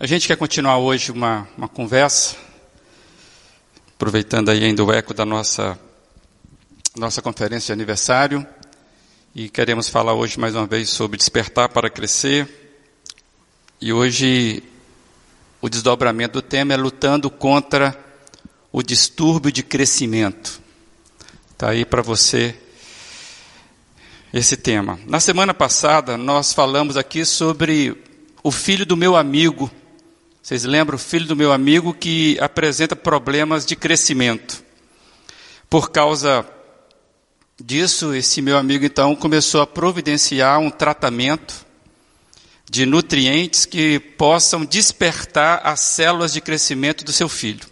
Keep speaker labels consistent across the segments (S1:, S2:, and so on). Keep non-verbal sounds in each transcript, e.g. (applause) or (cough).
S1: A gente quer continuar hoje uma, uma conversa, aproveitando aí ainda o eco da nossa, nossa conferência de aniversário, e queremos falar hoje mais uma vez sobre despertar para crescer. E hoje o desdobramento do tema é lutando contra o distúrbio de crescimento. Está aí para você esse tema. Na semana passada, nós falamos aqui sobre o filho do meu amigo. Vocês lembram? O filho do meu amigo que apresenta problemas de crescimento. Por causa disso, esse meu amigo então começou a providenciar um tratamento de nutrientes que possam despertar as células de crescimento do seu filho.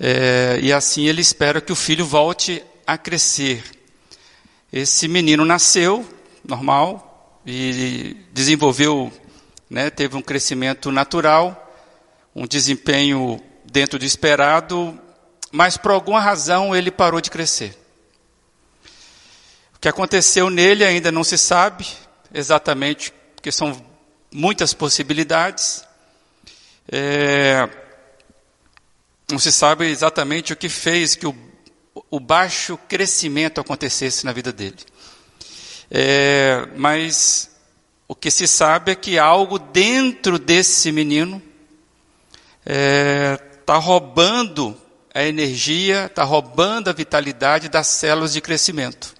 S1: É, e assim ele espera que o filho volte a crescer. Esse menino nasceu normal e desenvolveu, né, teve um crescimento natural, um desempenho dentro do esperado, mas por alguma razão ele parou de crescer. O que aconteceu nele ainda não se sabe exatamente, porque são muitas possibilidades. É, não se sabe exatamente o que fez que o, o baixo crescimento acontecesse na vida dele. É, mas o que se sabe é que algo dentro desse menino está é, tá roubando a energia, está roubando a vitalidade das células de crescimento.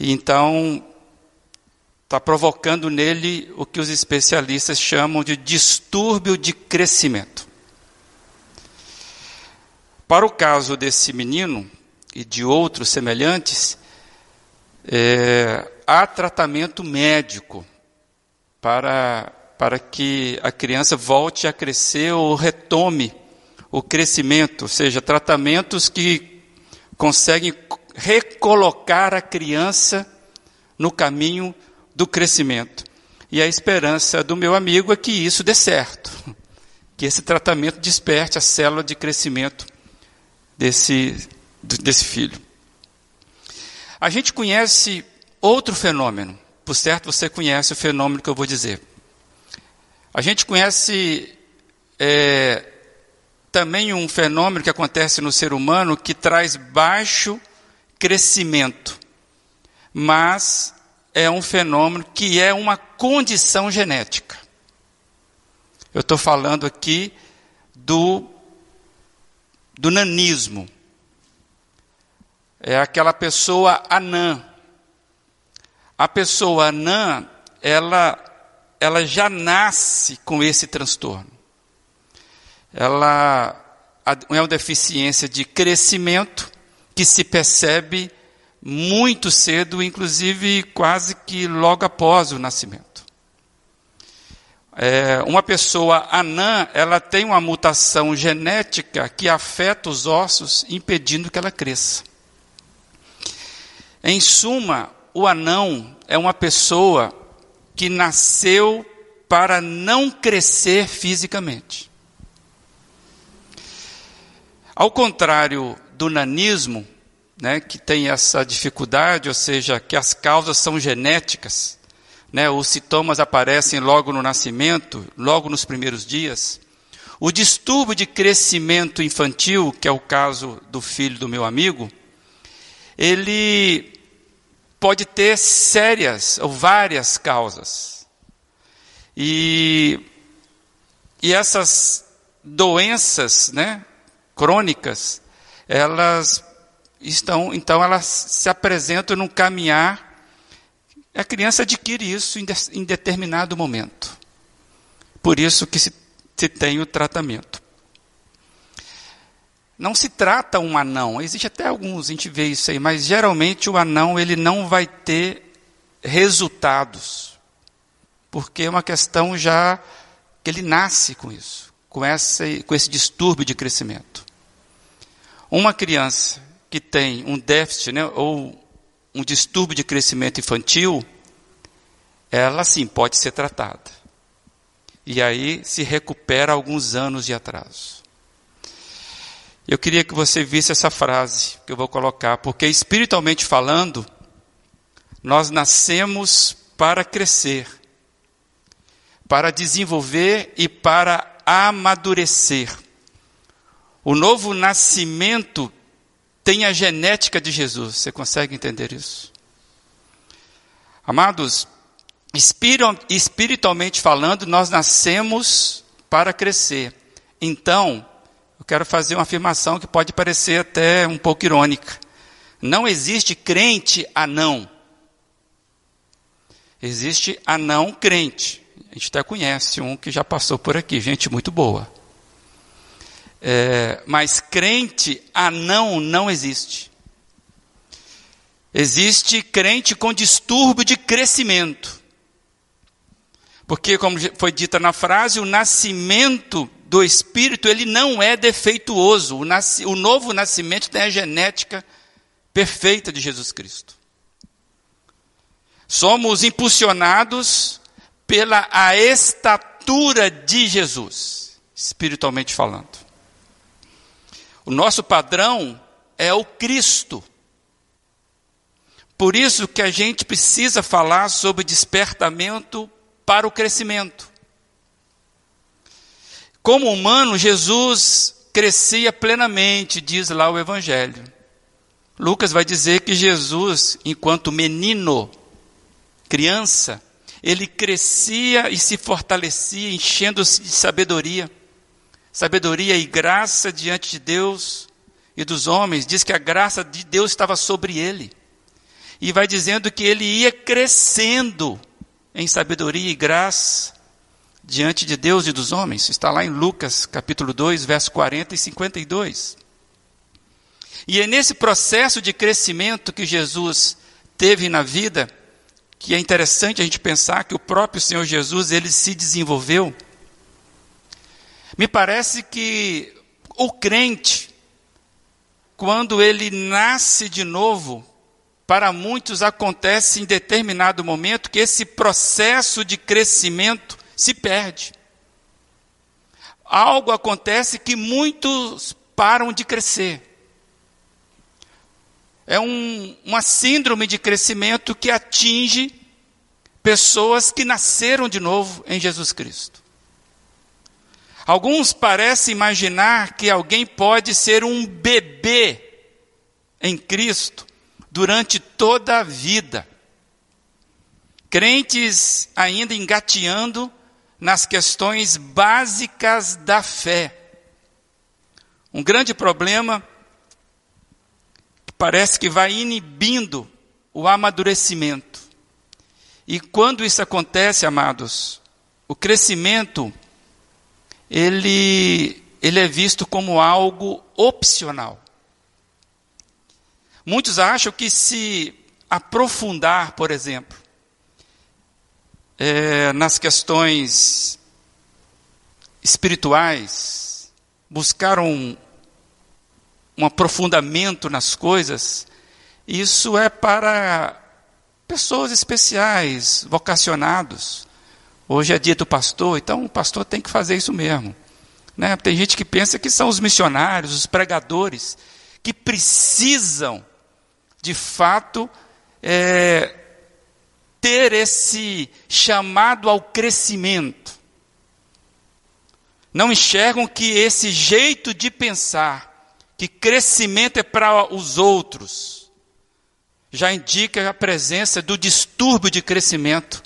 S1: E então, está provocando nele o que os especialistas chamam de distúrbio de crescimento. Para o caso desse menino e de outros semelhantes, é, há tratamento médico para, para que a criança volte a crescer ou retome o crescimento, ou seja, tratamentos que conseguem recolocar a criança no caminho do crescimento. E a esperança do meu amigo é que isso dê certo, (laughs) que esse tratamento desperte a célula de crescimento desse, desse filho. A gente conhece outro fenômeno, por certo você conhece o fenômeno que eu vou dizer. A gente conhece é, também um fenômeno que acontece no ser humano que traz baixo crescimento, mas é um fenômeno que é uma condição genética. Eu estou falando aqui do do nanismo. É aquela pessoa anã. A pessoa anã, ela, ela já nasce com esse transtorno. Ela é uma deficiência de crescimento que se percebe muito cedo, inclusive quase que logo após o nascimento. É, uma pessoa anã, ela tem uma mutação genética que afeta os ossos, impedindo que ela cresça. Em suma, o anão é uma pessoa que nasceu para não crescer fisicamente. Ao contrário do nanismo, né, que tem essa dificuldade, ou seja, que as causas são genéticas, né, os sintomas aparecem logo no nascimento, logo nos primeiros dias. O distúrbio de crescimento infantil, que é o caso do filho do meu amigo, ele pode ter sérias ou várias causas. E, e essas doenças né, crônicas, elas estão, então elas se apresentam num caminhar a criança adquire isso em, de, em determinado momento. Por isso que se, se tem o tratamento. Não se trata um anão, existe até alguns, a gente vê isso aí, mas geralmente o anão ele não vai ter resultados, porque é uma questão já que ele nasce com isso, com esse, com esse distúrbio de crescimento. Uma criança que tem um déficit, né, ou um distúrbio de crescimento infantil, ela sim pode ser tratada. E aí se recupera alguns anos de atraso. Eu queria que você visse essa frase que eu vou colocar, porque espiritualmente falando, nós nascemos para crescer, para desenvolver e para amadurecer. O novo nascimento tem a genética de Jesus. Você consegue entender isso? Amados, espiritualmente falando, nós nascemos para crescer. Então, eu quero fazer uma afirmação que pode parecer até um pouco irônica. Não existe crente anão. Existe anão crente. A gente até conhece um que já passou por aqui, gente muito boa. É, mas crente anão não existe. Existe crente com distúrbio de crescimento. Porque, como foi dita na frase, o nascimento do Espírito, ele não é defeituoso. O, o novo nascimento tem a genética perfeita de Jesus Cristo. Somos impulsionados pela a estatura de Jesus, espiritualmente falando. O nosso padrão é o Cristo. Por isso que a gente precisa falar sobre despertamento para o crescimento. Como humano, Jesus crescia plenamente, diz lá o Evangelho. Lucas vai dizer que Jesus, enquanto menino, criança, ele crescia e se fortalecia, enchendo-se de sabedoria. Sabedoria e graça diante de Deus e dos homens. Diz que a graça de Deus estava sobre ele. E vai dizendo que ele ia crescendo em sabedoria e graça diante de Deus e dos homens. Está lá em Lucas, capítulo 2, verso 40 e 52. E é nesse processo de crescimento que Jesus teve na vida, que é interessante a gente pensar que o próprio Senhor Jesus, ele se desenvolveu. Me parece que o crente, quando ele nasce de novo, para muitos acontece em determinado momento que esse processo de crescimento se perde. Algo acontece que muitos param de crescer. É um, uma síndrome de crescimento que atinge pessoas que nasceram de novo em Jesus Cristo. Alguns parecem imaginar que alguém pode ser um bebê em Cristo durante toda a vida. Crentes ainda engateando nas questões básicas da fé. Um grande problema que parece que vai inibindo o amadurecimento. E quando isso acontece, amados, o crescimento ele ele é visto como algo opcional. Muitos acham que se aprofundar, por exemplo, é, nas questões espirituais, buscar um, um aprofundamento nas coisas, isso é para pessoas especiais, vocacionados. Hoje é dia do pastor, então o pastor tem que fazer isso mesmo. Né? Tem gente que pensa que são os missionários, os pregadores, que precisam, de fato, é, ter esse chamado ao crescimento. Não enxergam que esse jeito de pensar, que crescimento é para os outros, já indica a presença do distúrbio de crescimento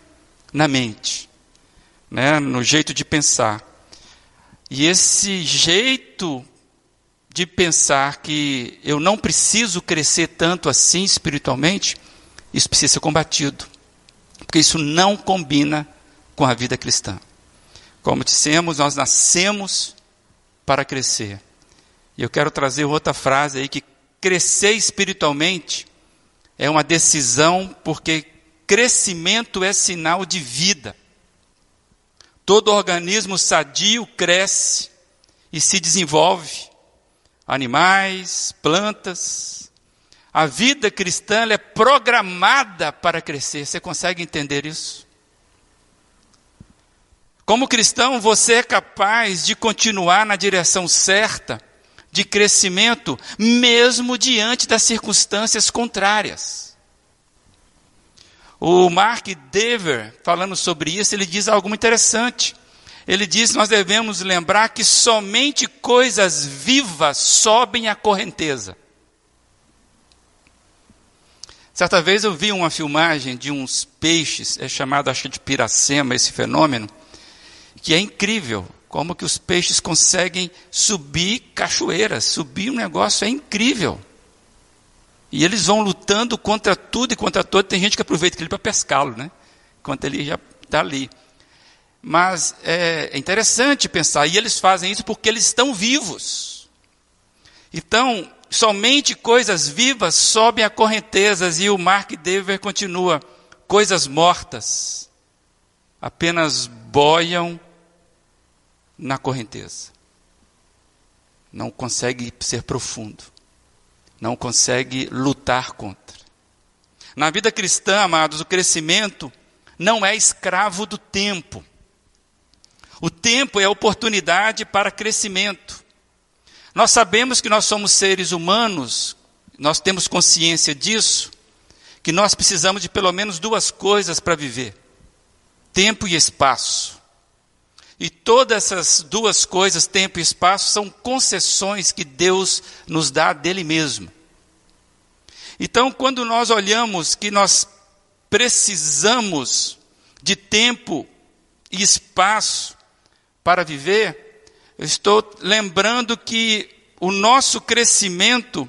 S1: na mente, né, no jeito de pensar. E esse jeito de pensar que eu não preciso crescer tanto assim espiritualmente, isso precisa ser combatido porque isso não combina com a vida cristã. Como dissemos, nós nascemos para crescer. E eu quero trazer outra frase aí que crescer espiritualmente é uma decisão, porque crescimento é sinal de vida. Todo organismo sadio cresce e se desenvolve. Animais, plantas, a vida cristã é programada para crescer. Você consegue entender isso? Como cristão, você é capaz de continuar na direção certa de crescimento, mesmo diante das circunstâncias contrárias. O Mark Dever, falando sobre isso, ele diz algo interessante. Ele diz: Nós devemos lembrar que somente coisas vivas sobem a correnteza. Certa vez eu vi uma filmagem de uns peixes, é chamado acho de piracema esse fenômeno, que é incrível, como que os peixes conseguem subir cachoeiras, subir um negócio é incrível. E eles vão lutando contra tudo e contra todo. Tem gente que aproveita aquilo para pescá-lo, né? Enquanto ele já está ali. Mas é, é interessante pensar, e eles fazem isso porque eles estão vivos. Então, somente coisas vivas sobem a correntezas, e o Mark Dever continua: coisas mortas apenas boiam na correnteza. Não consegue ser profundo, não consegue lutar contra. Na vida cristã, amados, o crescimento não é escravo do tempo. O tempo é oportunidade para crescimento. Nós sabemos que nós somos seres humanos, nós temos consciência disso, que nós precisamos de pelo menos duas coisas para viver: tempo e espaço. E todas essas duas coisas, tempo e espaço, são concessões que Deus nos dá dele mesmo. Então, quando nós olhamos que nós precisamos de tempo e espaço para viver, eu estou lembrando que o nosso crescimento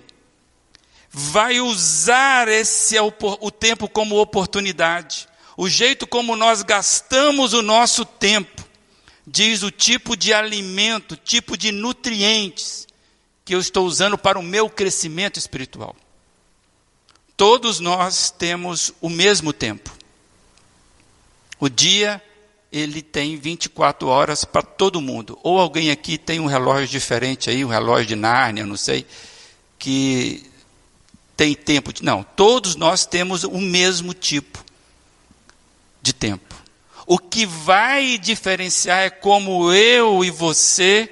S1: vai usar esse o tempo como oportunidade. O jeito como nós gastamos o nosso tempo diz o tipo de alimento, tipo de nutrientes que eu estou usando para o meu crescimento espiritual. Todos nós temos o mesmo tempo. O dia ele tem 24 horas para todo mundo. Ou alguém aqui tem um relógio diferente aí, um relógio de Nárnia, não sei, que tem tempo. De... Não, todos nós temos o mesmo tipo de tempo. O que vai diferenciar é como eu e você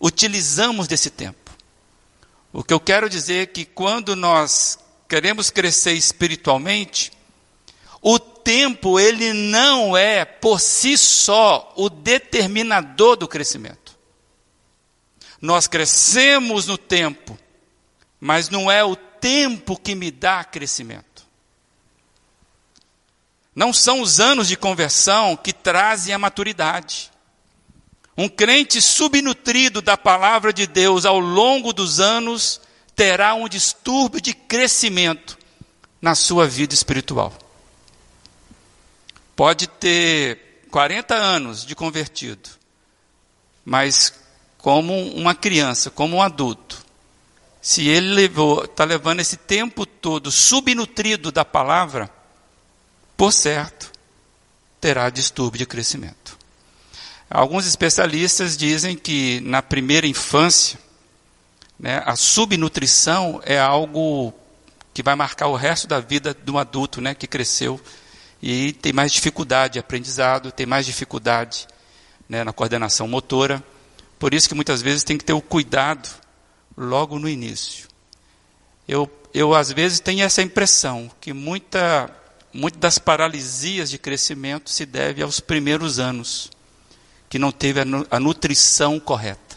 S1: utilizamos desse tempo. O que eu quero dizer é que quando nós queremos crescer espiritualmente, o tempo ele não é por si só o determinador do crescimento. Nós crescemos no tempo, mas não é o tempo que me dá crescimento. Não são os anos de conversão que trazem a maturidade. Um crente subnutrido da palavra de Deus ao longo dos anos terá um distúrbio de crescimento na sua vida espiritual. Pode ter 40 anos de convertido, mas como uma criança, como um adulto, se ele está levando esse tempo todo subnutrido da palavra, por certo, terá distúrbio de crescimento. Alguns especialistas dizem que na primeira infância, né, a subnutrição é algo que vai marcar o resto da vida um adulto né, que cresceu e tem mais dificuldade de aprendizado, tem mais dificuldade né, na coordenação motora. Por isso que muitas vezes tem que ter o cuidado logo no início. Eu, eu às vezes tenho essa impressão que muita, muitas das paralisias de crescimento se deve aos primeiros anos, que não teve a, a nutrição correta.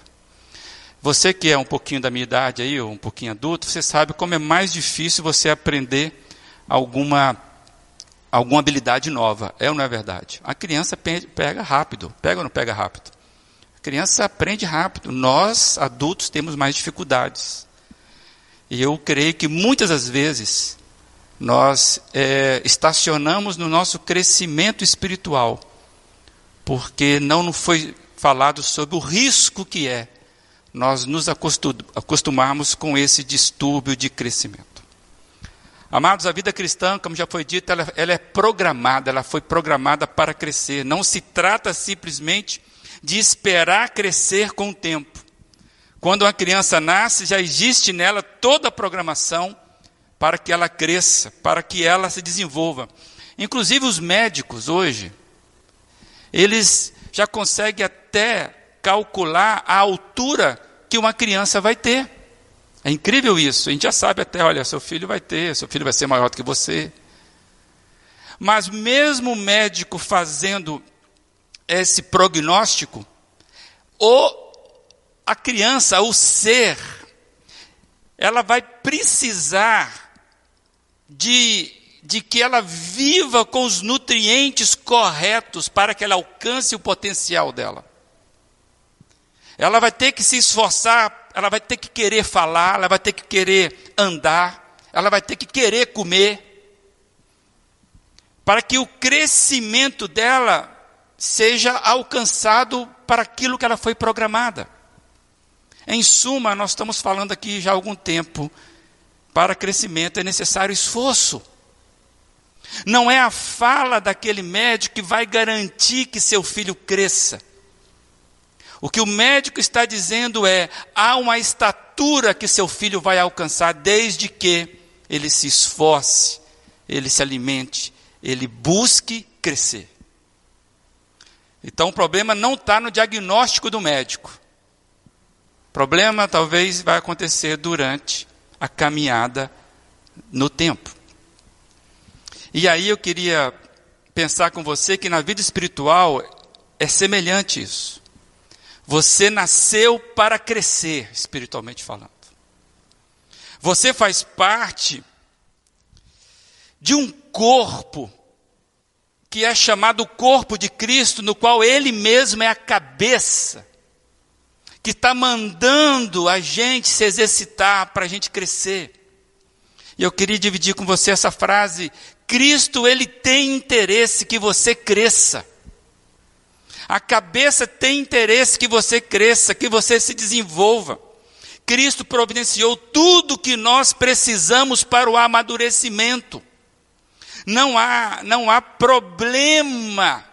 S1: Você que é um pouquinho da minha idade aí, ou um pouquinho adulto, você sabe como é mais difícil você aprender alguma alguma habilidade nova. É ou não é verdade? A criança pega rápido. Pega ou não pega rápido? A criança aprende rápido. Nós, adultos, temos mais dificuldades. E eu creio que muitas das vezes nós é, estacionamos no nosso crescimento espiritual, porque não nos foi falado sobre o risco que é nós nos acostumarmos com esse distúrbio de crescimento. Amados, a vida cristã, como já foi dito, ela, ela, é programada, ela foi programada para crescer. Não se trata simplesmente de esperar crescer com o tempo. Quando uma criança nasce, já existe nela toda a programação para que ela cresça, para que ela se desenvolva. Inclusive os médicos hoje, eles já conseguem até calcular a altura que uma criança vai ter. É incrível isso. A gente já sabe até, olha, seu filho vai ter, seu filho vai ser maior do que você. Mas mesmo o médico fazendo esse prognóstico, ou a criança, o ser, ela vai precisar de, de que ela viva com os nutrientes corretos para que ela alcance o potencial dela. Ela vai ter que se esforçar, ela vai ter que querer falar, ela vai ter que querer andar, ela vai ter que querer comer, para que o crescimento dela seja alcançado para aquilo que ela foi programada. Em suma, nós estamos falando aqui já há algum tempo, para crescimento é necessário esforço. Não é a fala daquele médico que vai garantir que seu filho cresça. O que o médico está dizendo é: há uma estatura que seu filho vai alcançar desde que ele se esforce, ele se alimente, ele busque crescer. Então o problema não está no diagnóstico do médico. O problema talvez vai acontecer durante a caminhada no tempo. E aí eu queria pensar com você que na vida espiritual é semelhante isso. Você nasceu para crescer, espiritualmente falando. Você faz parte de um corpo que é chamado corpo de Cristo, no qual Ele mesmo é a cabeça, que está mandando a gente se exercitar para a gente crescer. E eu queria dividir com você essa frase: Cristo, Ele tem interesse que você cresça. A cabeça tem interesse que você cresça, que você se desenvolva. Cristo providenciou tudo que nós precisamos para o amadurecimento. Não há, não há problema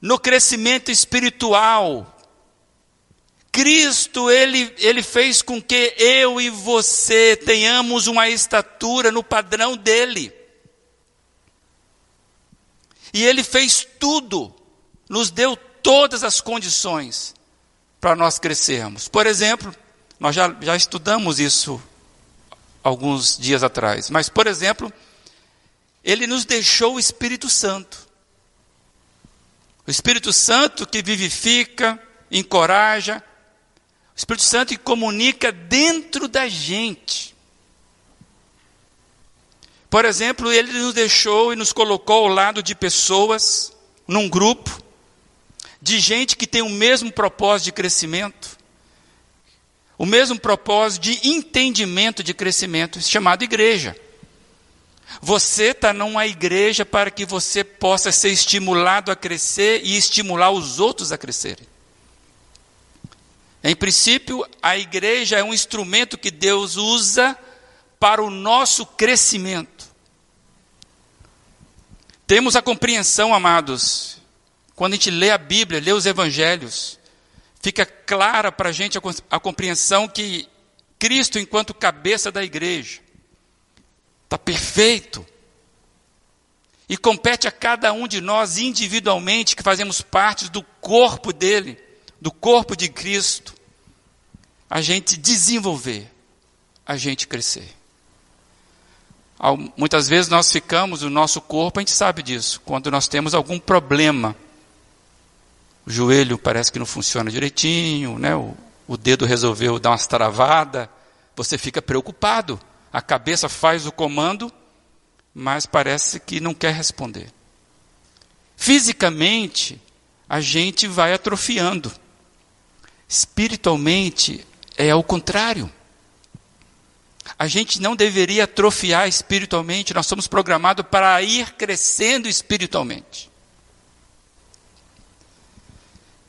S1: no crescimento espiritual. Cristo, ele, ele fez com que eu e você tenhamos uma estatura no padrão dele. E ele fez tudo, nos deu todas as condições para nós crescermos. Por exemplo, nós já, já estudamos isso alguns dias atrás, mas, por exemplo, ele nos deixou o Espírito Santo. O Espírito Santo que vivifica, encoraja, o Espírito Santo que comunica dentro da gente. Por exemplo, ele nos deixou e nos colocou ao lado de pessoas, num grupo, de gente que tem o mesmo propósito de crescimento, o mesmo propósito de entendimento de crescimento, chamado igreja. Você está numa igreja para que você possa ser estimulado a crescer e estimular os outros a crescerem. Em princípio, a igreja é um instrumento que Deus usa para o nosso crescimento. Temos a compreensão, amados, quando a gente lê a Bíblia, lê os evangelhos, fica clara para a gente a, compreensão que Cristo, enquanto cabeça da igreja, está perfeito. E compete a cada um de nós individualmente, que fazemos parte do corpo dele, do corpo de Cristo, a gente desenvolver, a gente crescer. Muitas vezes nós ficamos, o nosso corpo, a gente sabe disso, quando nós temos algum problema. O joelho parece que não funciona direitinho, né? o, o dedo resolveu dar umas travadas, você fica preocupado. A cabeça faz o comando, mas parece que não quer responder. Fisicamente, a gente vai atrofiando. Espiritualmente, é ao contrário. A gente não deveria atrofiar espiritualmente, nós somos programados para ir crescendo espiritualmente.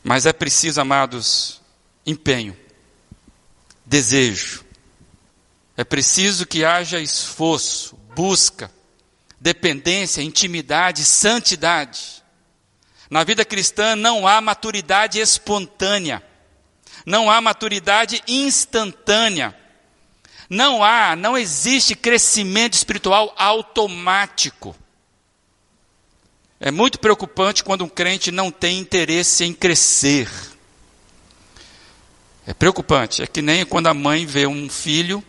S1: Mas é preciso, amados, empenho, desejo, é preciso que haja esforço, busca, dependência, intimidade, santidade. Na vida cristã não há maturidade espontânea, não há maturidade instantânea, não há, não existe crescimento espiritual automático. É muito preocupante quando um crente não tem interesse em crescer. É preocupante, é que nem quando a mãe vê um filho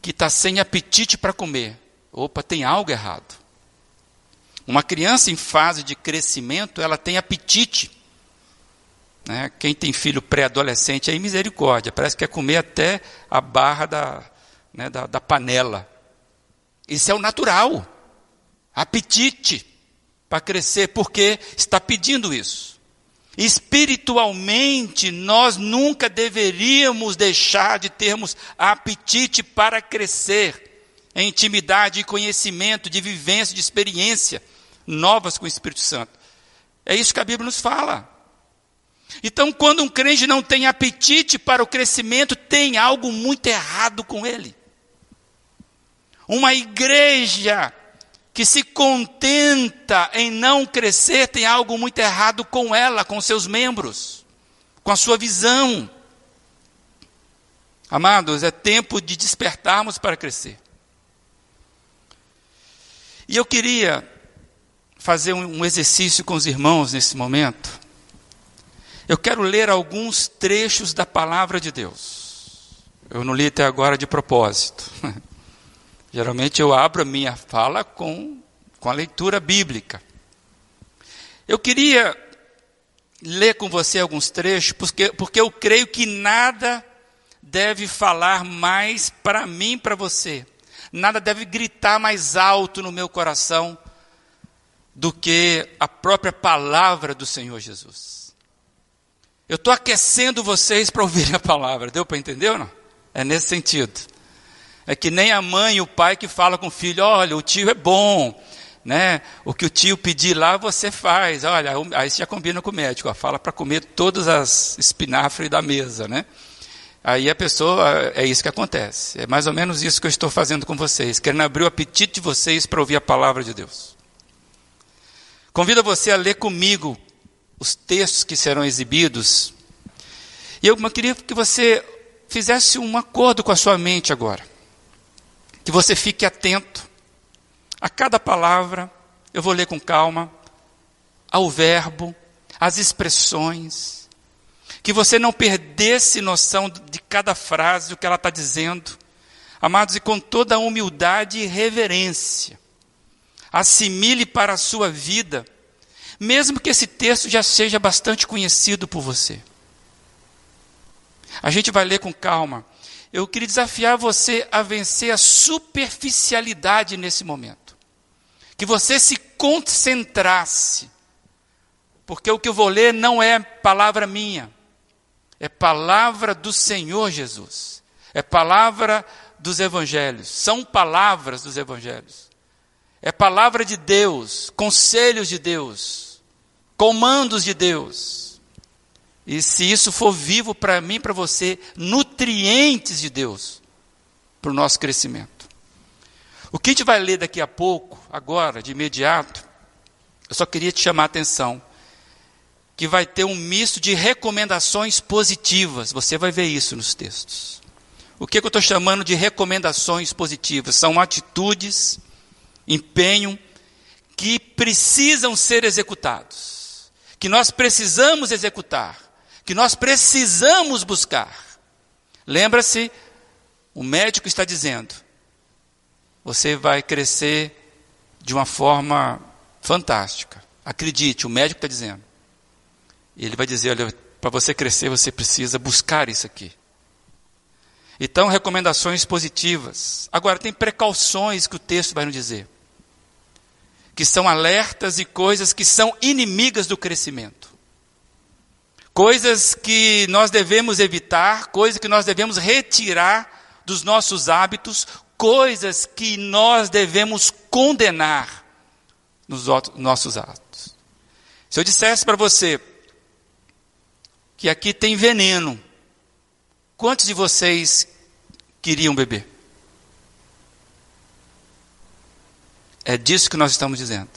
S1: que está sem apetite para comer. Opa, tem algo errado. Uma criança em fase de crescimento, ela tem apetite. Né? Quem tem filho pré-adolescente aí, misericórdia, parece que quer comer até a barra da, né, da, da panela. Isso é o natural. Apetite para crescer, porque está pedindo isso. Espiritualmente, nós nunca deveríamos deixar de termos apetite para crescer em intimidade e conhecimento, de vivência, de experiência novas com o Espírito Santo. É isso que a Bíblia nos fala. Então, quando um crente não tem apetite para o crescimento, tem algo muito errado com ele. Uma igreja que se contenta em não crescer tem algo muito errado com ela, com seus membros, com a sua visão. Amados, é tempo de despertarmos para crescer. E eu queria fazer um exercício com os irmãos nesse momento. Eu quero ler alguns trechos da palavra de Deus. Eu não li até agora de propósito. (laughs) Geralmente eu abro a minha fala com, com a leitura bíblica. Eu queria ler com você alguns trechos, porque, porque eu creio que nada deve falar mais para mim, para você. Nada deve gritar mais alto no meu coração do que a própria palavra do Senhor Jesus. Eu estou aquecendo vocês para ouvirem a palavra, deu para entender ou não? É nesse sentido. É que nem a mãe e o pai que fala com o filho: olha, o tio é bom, né? O que o tio pedir lá você faz. Olha, aí você já combina com o médico, ó, fala para comer todas as espinafres da mesa, né? Aí a pessoa, é isso que acontece. É mais ou menos isso que eu estou fazendo com vocês, querendo abrir o apetite de vocês para ouvir a palavra de Deus. Convido você a ler comigo os textos que serão exibidos. E eu queria que você fizesse um acordo com a sua mente agora. Que você fique atento a cada palavra, eu vou ler com calma, ao verbo, às expressões. Que você não perdesse noção de cada frase, o que ela está dizendo. Amados, e com toda a humildade e reverência assimile para a sua vida, mesmo que esse texto já seja bastante conhecido por você. A gente vai ler com calma. Eu queria desafiar você a vencer a superficialidade nesse momento. Que você se concentrasse. Porque o que eu vou ler não é palavra minha, é palavra do Senhor Jesus, é palavra dos evangelhos, são palavras dos evangelhos. É palavra de Deus, conselhos de Deus, comandos de Deus. E se isso for vivo para mim, para você, nutrientes de Deus para o nosso crescimento. O que a gente vai ler daqui a pouco, agora, de imediato, eu só queria te chamar a atenção que vai ter um misto de recomendações positivas. Você vai ver isso nos textos. O que, que eu estou chamando de recomendações positivas? São atitudes empenho que precisam ser executados, que nós precisamos executar, que nós precisamos buscar. Lembra-se, o médico está dizendo: você vai crescer de uma forma fantástica. Acredite, o médico está dizendo. Ele vai dizer: olha, para você crescer, você precisa buscar isso aqui. Então, recomendações positivas. Agora, tem precauções que o texto vai nos dizer que são alertas e coisas que são inimigas do crescimento. Coisas que nós devemos evitar, coisas que nós devemos retirar dos nossos hábitos, coisas que nós devemos condenar nos nossos atos. Se eu dissesse para você que aqui tem veneno, quantos de vocês queriam beber? É disso que nós estamos dizendo.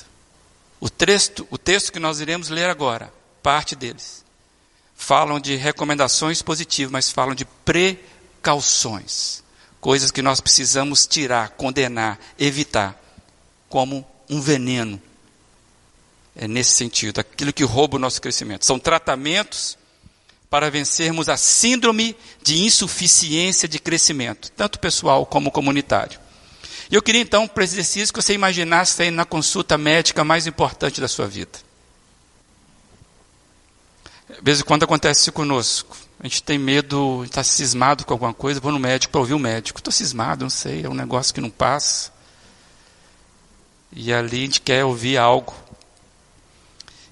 S1: O texto, o texto que nós iremos ler agora, parte deles, falam de recomendações positivas, mas falam de precauções. Coisas que nós precisamos tirar, condenar, evitar, como um veneno. É nesse sentido, aquilo que rouba o nosso crescimento. São tratamentos para vencermos a síndrome de insuficiência de crescimento, tanto pessoal como comunitário. E eu queria então, para esse exercício, que você imaginasse aí na consulta médica mais importante da sua vida. De vez em quando acontece isso conosco. A gente tem medo, está cismado com alguma coisa, vou no médico para ouvir o médico. Estou cismado, não sei, é um negócio que não passa. E ali a gente quer ouvir algo.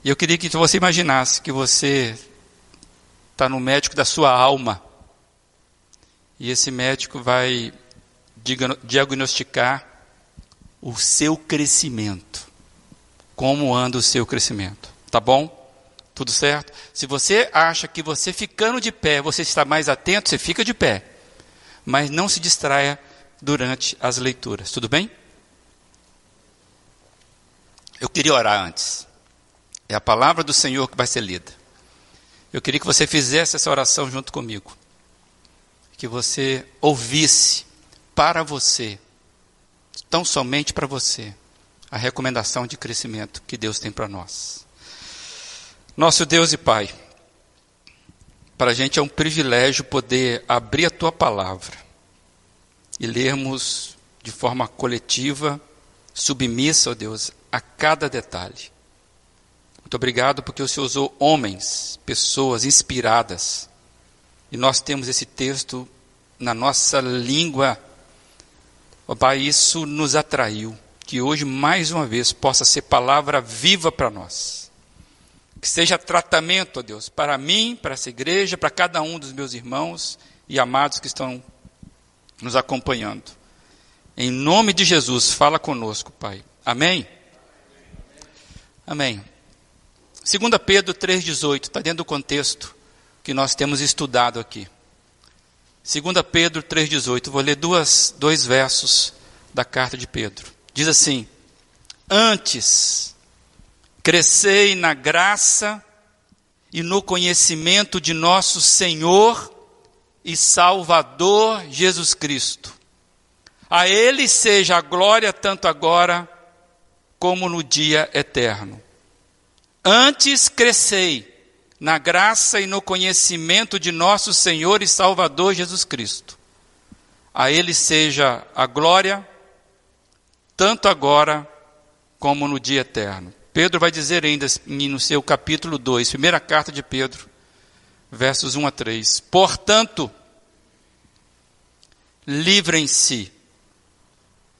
S1: E eu queria que você imaginasse que você está no médico da sua alma. E esse médico vai diagnosticar o seu crescimento. Como anda o seu crescimento. Tá bom? Tudo certo? Se você acha que você ficando de pé, você está mais atento, você fica de pé. Mas não se distraia durante as leituras. Tudo bem? Eu queria orar antes. É a palavra do Senhor que vai ser lida. Eu queria que você fizesse essa oração junto comigo. Que você ouvisse para você, tão somente para você, a recomendação de crescimento que Deus tem para nós. Nosso Deus e Pai, para a gente é um privilégio poder abrir a tua palavra e lermos de forma coletiva, submissa, ó Deus, a cada detalhe. Muito obrigado porque o Senhor usou homens, pessoas inspiradas, e nós temos esse texto na nossa língua. Ó Pai, isso nos atraiu, que hoje mais uma vez possa ser palavra viva para nós que seja tratamento, ó Deus, para mim, para essa igreja, para cada um dos meus irmãos e amados que estão nos acompanhando. Em nome de Jesus, fala conosco, Pai. Amém? Amém. 2 Pedro 3,18, está dentro do contexto que nós temos estudado aqui. 2 Pedro 3,18, vou ler duas, dois versos da carta de Pedro. Diz assim: Antes Crescei na graça e no conhecimento de nosso Senhor e Salvador Jesus Cristo. A Ele seja a glória tanto agora como no dia eterno. Antes crescei na graça e no conhecimento de nosso Senhor e Salvador Jesus Cristo. A Ele seja a glória, tanto agora como no dia eterno. Pedro vai dizer ainda no seu capítulo 2, primeira carta de Pedro, versos 1 a 3: Portanto, livrem-se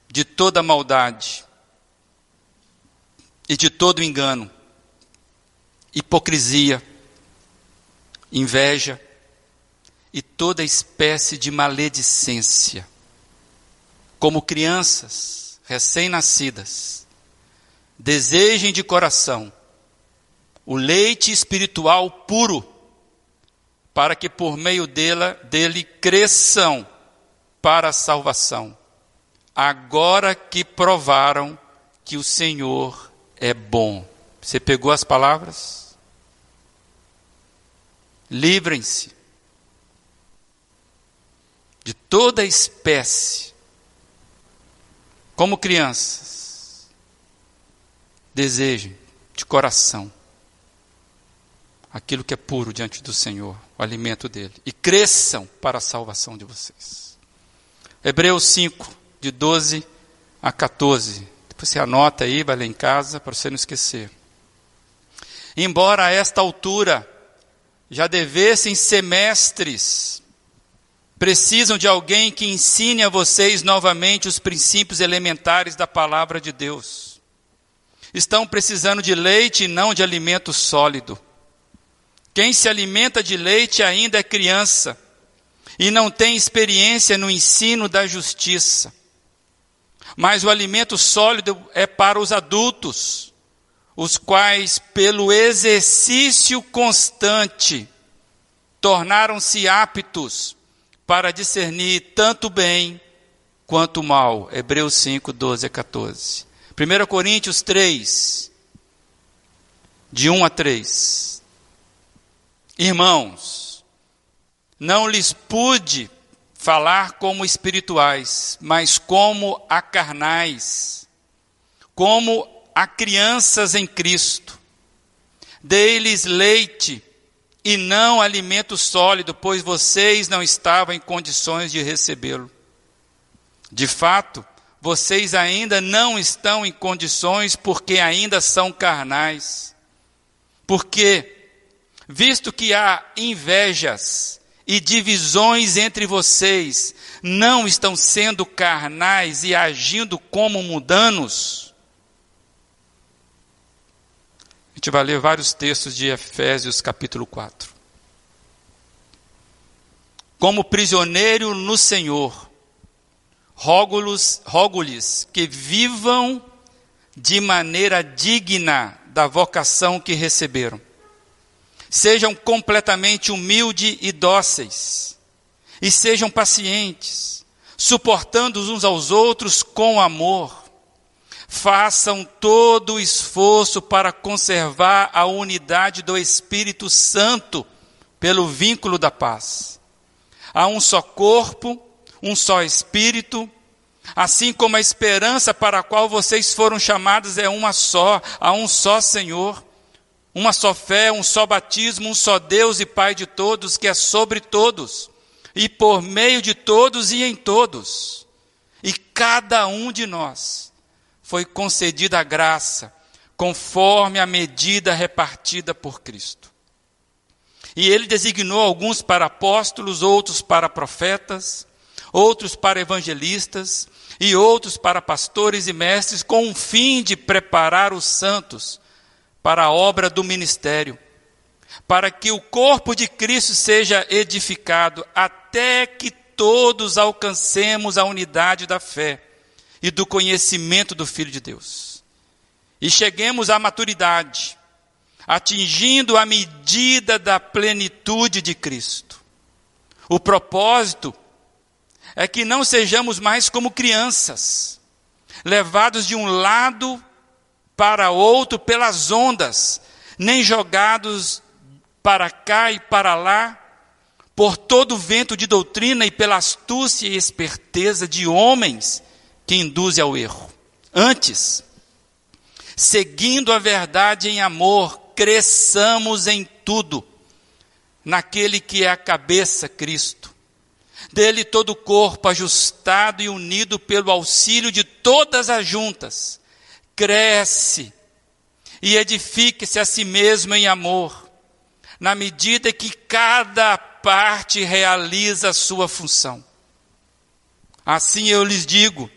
S1: de toda maldade e de todo engano, hipocrisia, inveja e toda espécie de maledicência. Como crianças recém-nascidas, desejem de coração o leite espiritual puro, para que por meio dela, dele cresçam para a salvação, agora que provaram que o Senhor é bom. Você pegou as palavras? Livrem-se de toda espécie, como crianças, Desejem de coração aquilo que é puro diante do Senhor, o alimento dele, e cresçam para a salvação de vocês. Hebreus 5, de 12 a 14. Depois você anota aí, vai ler em casa, para você não esquecer. Embora a esta altura já devessem semestres, precisam de alguém que ensine a vocês novamente os princípios elementares da palavra de Deus estão precisando de leite e não de alimento sólido. Quem se alimenta de leite ainda é criança e não tem experiência no ensino da justiça. Mas o alimento sólido é para os adultos, os quais, pelo exercício constante, tornaram-se aptos para discernir tanto bem quanto mal. Hebreus 5, 12 a 14. 1 Coríntios 3, de 1 a 3. Irmãos, não lhes pude falar como espirituais, mas como a carnais, como a crianças em Cristo. Dei-lhes leite e não alimento sólido, pois vocês não estavam em condições de recebê-lo. De fato, vocês ainda não estão em condições porque ainda são carnais. Porque, visto que há invejas e divisões entre vocês, não estão sendo carnais e agindo como mundanos. A gente vai ler vários textos de Efésios capítulo 4. Como prisioneiro no Senhor, rogo-lhes que vivam de maneira digna da vocação que receberam. Sejam completamente humildes e dóceis, e sejam pacientes, suportando uns aos outros com amor. Façam todo o esforço para conservar a unidade do Espírito Santo pelo vínculo da paz. Há um só corpo, um só Espírito, assim como a esperança para a qual vocês foram chamados é uma só, há um só Senhor, uma só fé, um só batismo, um só Deus e Pai de todos, que é sobre todos, e por meio de todos e em todos. E cada um de nós foi concedida a graça, conforme a medida repartida por Cristo. E ele designou alguns para apóstolos, outros para profetas, outros para evangelistas e outros para pastores e mestres, com o fim de preparar os santos para a obra do ministério, para que o corpo de Cristo seja edificado até que todos alcancemos a unidade da fé e do conhecimento do Filho de Deus. E cheguemos à maturidade, atingindo a medida da plenitude de Cristo. O propósito é que não sejamos mais como crianças, levados de um lado para outro pelas ondas, nem jogados para cá e para lá, por todo vento de doutrina e pela astúcia e esperteza de homens que induzem ao erro. Antes, seguindo a verdade em amor, cresçamos em tudo, naquele que é a cabeça, Cristo dele todo o corpo, ajustado e unido pelo auxílio de todas as juntas, cresce e edifique-se a si mesmo em amor, na medida que cada parte realiza a sua função. Assim eu lhes digo,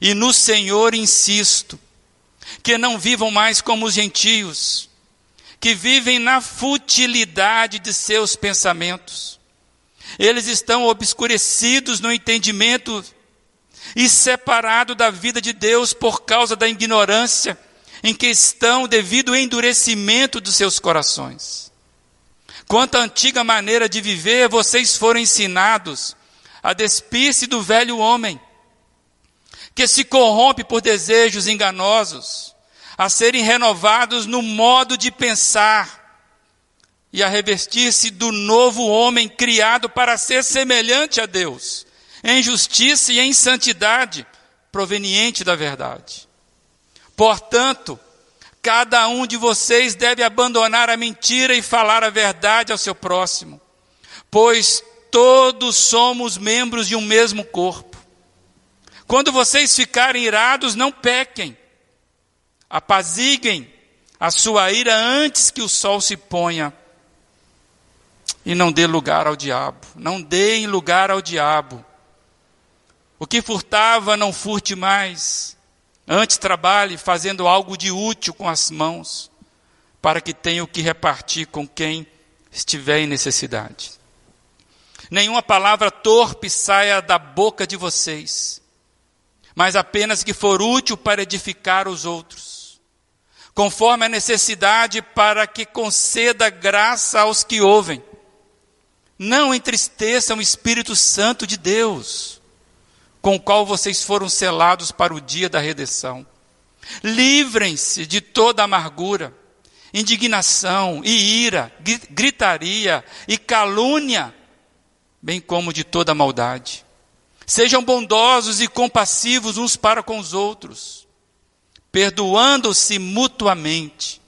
S1: e no Senhor insisto, que não vivam mais como os gentios, que vivem na futilidade de seus pensamentos eles estão obscurecidos no entendimento e separados da vida de Deus por causa da ignorância em que estão devido ao endurecimento dos seus corações. Quanto à antiga maneira de viver, vocês foram ensinados a despir-se do velho homem, que se corrompe por desejos enganosos, a serem renovados no modo de pensar e a revestir-se do novo homem criado para ser semelhante a Deus, em justiça e em santidade, proveniente da verdade. Portanto, cada um de vocês deve abandonar a mentira e falar a verdade ao seu próximo, pois todos somos membros de um mesmo corpo. Quando vocês ficarem irados, não pequem, apaziguem a sua ira antes que o sol se ponha e não dê lugar ao diabo. Não deem lugar ao diabo. O que furtava, não furte mais. Antes trabalhe fazendo algo de útil com as mãos, para que tenha o que repartir com quem estiver em necessidade. Nenhuma palavra torpe saia da boca de vocês, mas apenas que for útil para edificar os outros, conforme a necessidade, para que conceda graça aos que ouvem. Não entristeçam o Espírito Santo de Deus, com o qual vocês foram selados para o dia da redenção. Livrem-se de toda amargura, indignação e ira, gritaria e calúnia, bem como de toda maldade. Sejam bondosos e compassivos uns para com os outros, perdoando-se mutuamente,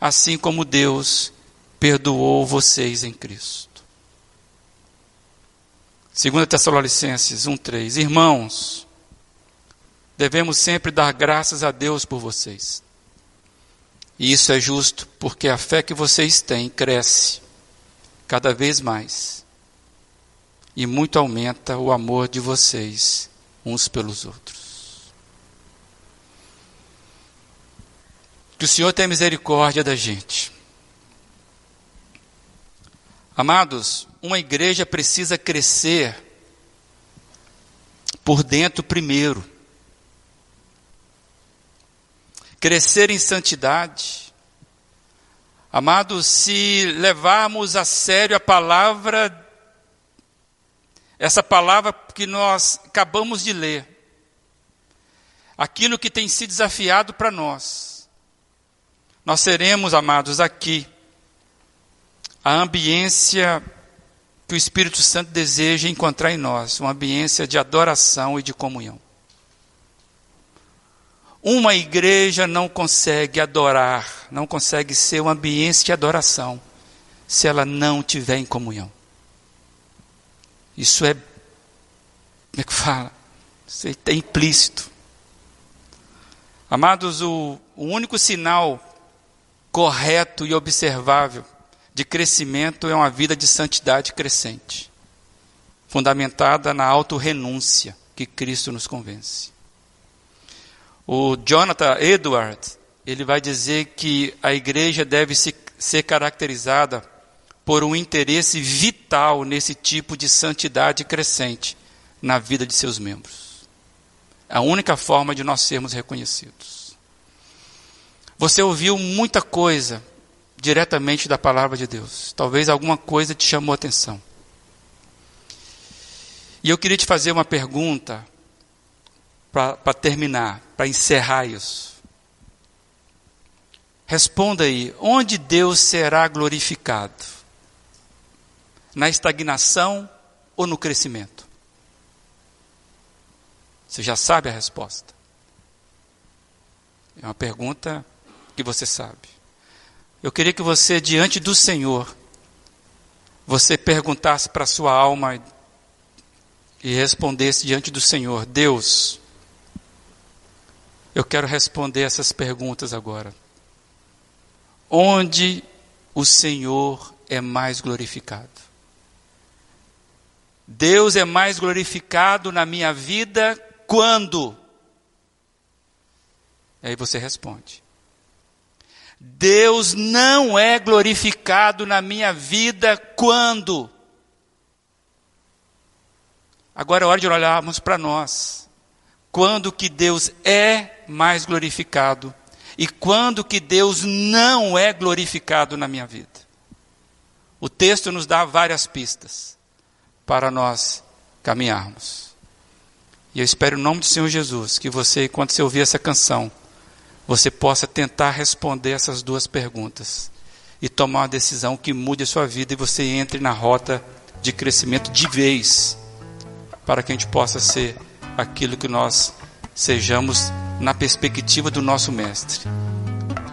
S1: assim como Deus perdoou vocês em Cristo. 2 Tessalonicenses 1,3: Irmãos, devemos sempre dar graças a Deus por vocês. E isso é justo porque a fé que vocês têm cresce cada vez mais. E muito aumenta o amor de vocês uns pelos outros. Que o Senhor tenha misericórdia da gente. Amados, uma igreja precisa crescer por dentro primeiro. Crescer em santidade. Amados, se levarmos a sério a palavra, essa palavra que nós acabamos de ler, aquilo que tem sido desafiado para nós, nós seremos, amados, aqui, a ambiência que o Espírito Santo deseja encontrar em nós, uma ambiência de adoração e de comunhão. Uma igreja não consegue adorar, não consegue ser uma ambiência de adoração, se ela não tiver em comunhão. Isso é, como é que fala? Isso é implícito. Amados, o, o único sinal correto e observável de crescimento é uma vida de santidade crescente, fundamentada na autorrenúncia que Cristo nos convence. O Jonathan Edwards, ele vai dizer que a igreja deve se, ser caracterizada por um interesse vital nesse tipo de santidade crescente na vida de seus membros. A única forma de nós sermos reconhecidos. Você ouviu muita coisa diretamente da palavra de Deus. Talvez alguma coisa te chamou a atenção. E eu queria te fazer uma pergunta para terminar, para encerrar isso. Responda aí: onde Deus será glorificado? Na estagnação ou no crescimento? Você já sabe a resposta. É uma pergunta que você sabe. Eu queria que você, diante do Senhor, você perguntasse para a sua alma e respondesse diante do Senhor: Deus, eu quero responder essas perguntas agora. Onde o Senhor é mais glorificado? Deus é mais glorificado na minha vida quando? Aí você responde. Deus não é glorificado na minha vida quando? Agora é hora de olharmos para nós. Quando que Deus é mais glorificado e quando que Deus não é glorificado na minha vida? O texto nos dá várias pistas para nós caminharmos. E eu espero em nome do Senhor Jesus que você, quando você ouvir essa canção, você possa tentar responder essas duas perguntas e tomar uma decisão que mude a sua vida e você entre na rota de crescimento de vez, para que a gente possa ser aquilo que nós sejamos na perspectiva do nosso Mestre.